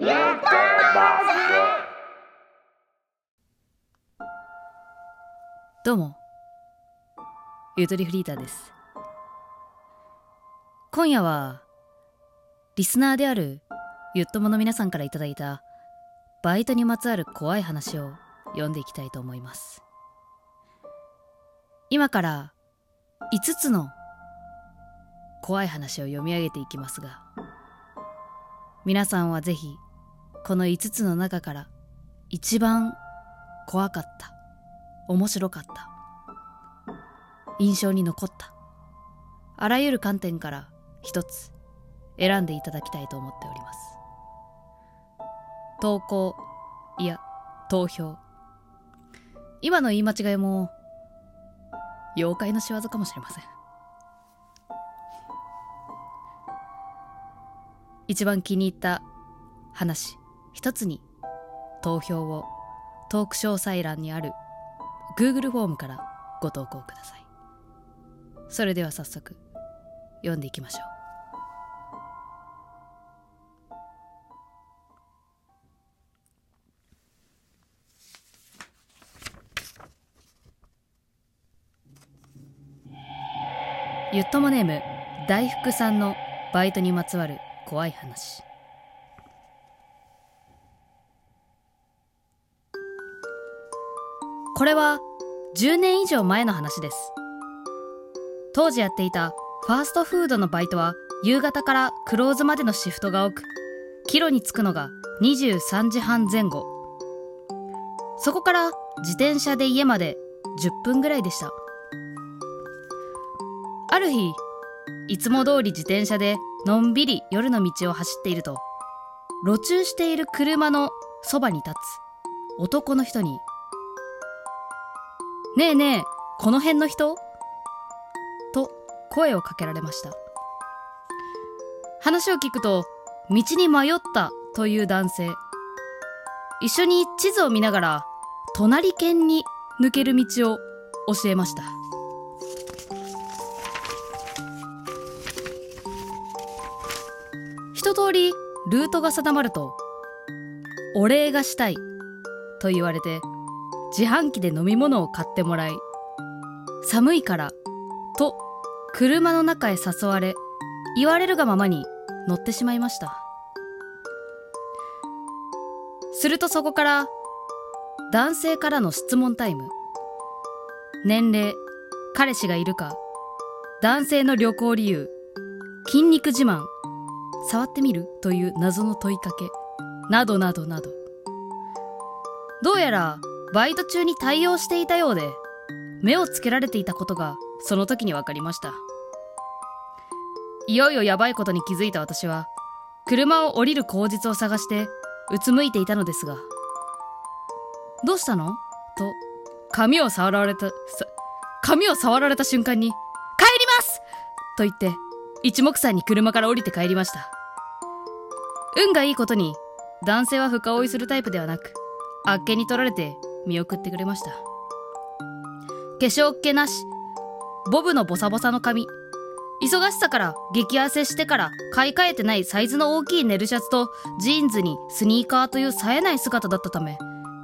どうもゆとりフリーターです。今夜はリスナーであるゆっともの皆さんからいただいたバイトにまつわる怖い話を読んでいきたいと思います。今から5つの怖い話を読み上げていきますが皆さんはぜひこの5つの中から一番怖かった面白かった印象に残ったあらゆる観点から一つ選んでいただきたいと思っております。投稿いや投票。今の言い間違いも妖怪の仕業かもしれません。一番気に入った話。一つに投票をトーク詳細欄にある Google フォームからご投稿ください。それでは早速読んでいきましょう。ゆっともネーム大福さんのバイトにまつわる怖い話。これは10年以上前の話です。当時やっていたファーストフードのバイトは夕方からクローズまでのシフトが多くキロに着くのが23時半前後。そこから自転車で家まで10分ぐらいでした。ある日いつも通り自転車でのんびり夜の道を走っていると路駐している車のそばに立つ男の人に「ねえねえこの辺の人?」と声をかけられました。話を聞くと道に迷ったという男性。一緒に地図を見ながら隣県に抜ける道を教えました。一通りルートが定まるとお礼がしたいと言われて自販機で飲み物を買ってもらい寒いからと車の中へ誘われ言われるがままに乗ってしまいました。するとそこから男性からの質問タイム。年齢彼氏がいるか男性の旅行理由筋肉自慢触ってみるという謎の問いかけなどなどなど。どうやらバイト中に対応していたようで目をつけられていたことがその時に分かりましたいよいよやばいことに気づいた私は車を降りる口実を探してうつむいていたのですが「どうしたの?」と髪を触られた髪を触られた瞬間に「帰ります!」と言って一目散に車から降りて帰りました運がいいことに男性は深追いするタイプではなくあっけに取られて見送ってくれました。化粧っ気なし。ボブのボサボサの髪。忙しさから激痩せしてから買い替えてないサイズの大きいネルシャツとジーンズにスニーカーという冴えない姿だったため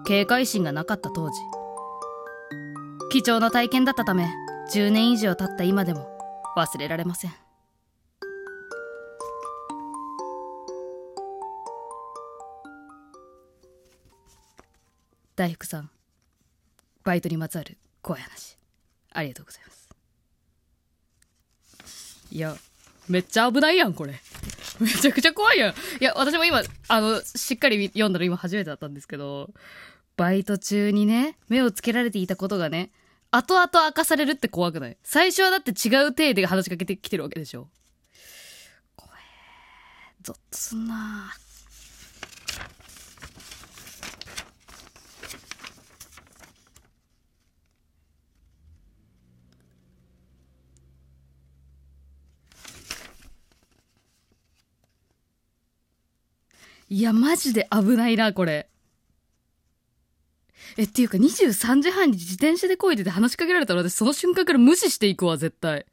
警戒心がなかった当時。貴重な体験だったため10年以上経った今でも忘れられません。大福さんバイトにまつわる怖い話。ありがとうございます。いやめっちゃ危ないやんこれ。めちゃくちゃ怖いやん。いや私も今あのしっかり読んだの今初めてだったんですけど。バイト中にね目をつけられていたことがね後々明かされるって怖くない？最初はだって違う体で話しかけてきてるわけでしょ。怖えゾッとすんないや、マジで危ないな、これ。え、っていうか23時半に自転車で漕いでて話しかけられたら私その瞬間から無視していくわ、絶対。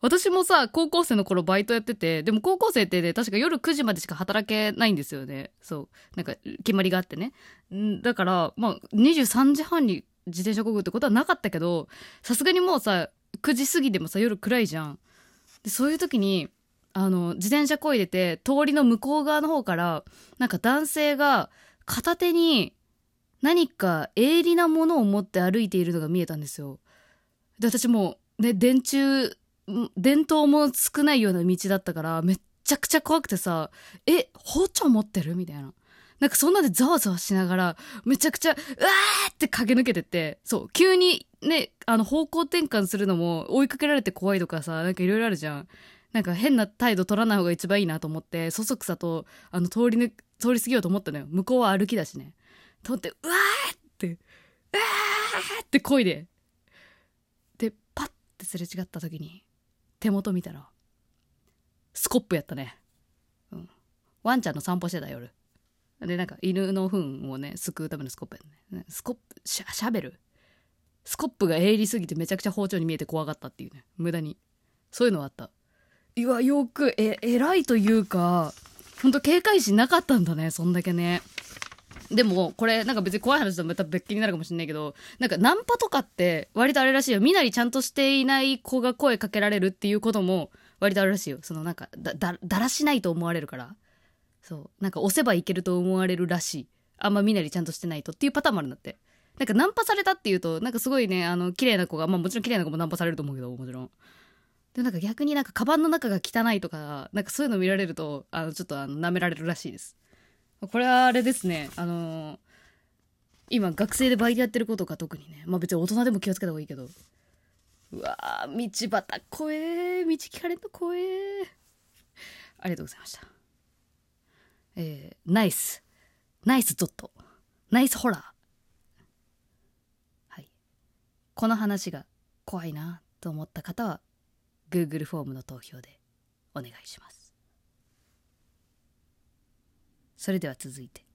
私もさ高校生の頃バイトやっててでも高校生ってね確か夜9時までしか働けないんですよねそうなんか決まりがあってねんだからまあ23時半に自転車こぐってことはなかったけどさすがにもうさ9時過ぎでもさ夜暗いじゃんでそういう時にあの自転車こいでて通りの向こう側の方からなんか男性が片手に何か鋭利なものを持って歩いているのが見えたんですよ。で私もね電柱伝統も少ないような道だったからめっちゃくちゃ怖くてさえ包丁持ってる？みたいな。なんかそんなでざわざわしながらめちゃくちゃうわーって駆け抜けてってそう急にねあの方向転換するのも追いかけられて怖いとかさなんかいろいろあるじゃん。なんか変な態度取らない方が一番いいなと思ってそそくさとあの通り,、ね、通り過ぎようと思ったのよ。向こうは歩きだしね。と思ってうわーってうわーって声で。でパッてすれ違った時に手元見たらスコップやったね、うん、ワンちゃんの散歩してた夜。でなんか犬の糞をねすくうためのスコップやね。スコップシャシャベル。スコップが鋭利すぎてめちゃくちゃ包丁に見えて怖かったっていうね。無駄に。そういうのはあった。いわよくえ偉いというかほんと警戒心なかったんだねそんだけね。でもこれなんか別に怖い話とまた別件になるかもしれないけどなんかナンパとかって割とあれらしいよ。身なりちゃんとしていない子が声かけられるっていうことも割とあるらしいよ。そのなんかだだだらしないと思われるから。そう。なんか押せばいけると思われるらしい。あんま身なりちゃんとしてないとっていうパターンもあるんだって。なんかナンパされたっていうとなんかすごいねあの綺麗な子がまあもちろん綺麗な子もナンパされると思うけどもちろん。でなんか逆になんかカバンの中が汚いとかなんかそういうの見られるとあのちょっとあの舐められるらしいです。これはあれですねあのー、今学生でバイトやってる子とか特にねまあ別に大人でも気をつけた方がいいけど。うわー道端怖え道聞かれると怖えありがとうございました。えー、ナイス。ナイスドット。ナイスホラー。はい。この話が怖いなと思った方は Google フォームの投票でお願いします。それでは続いて。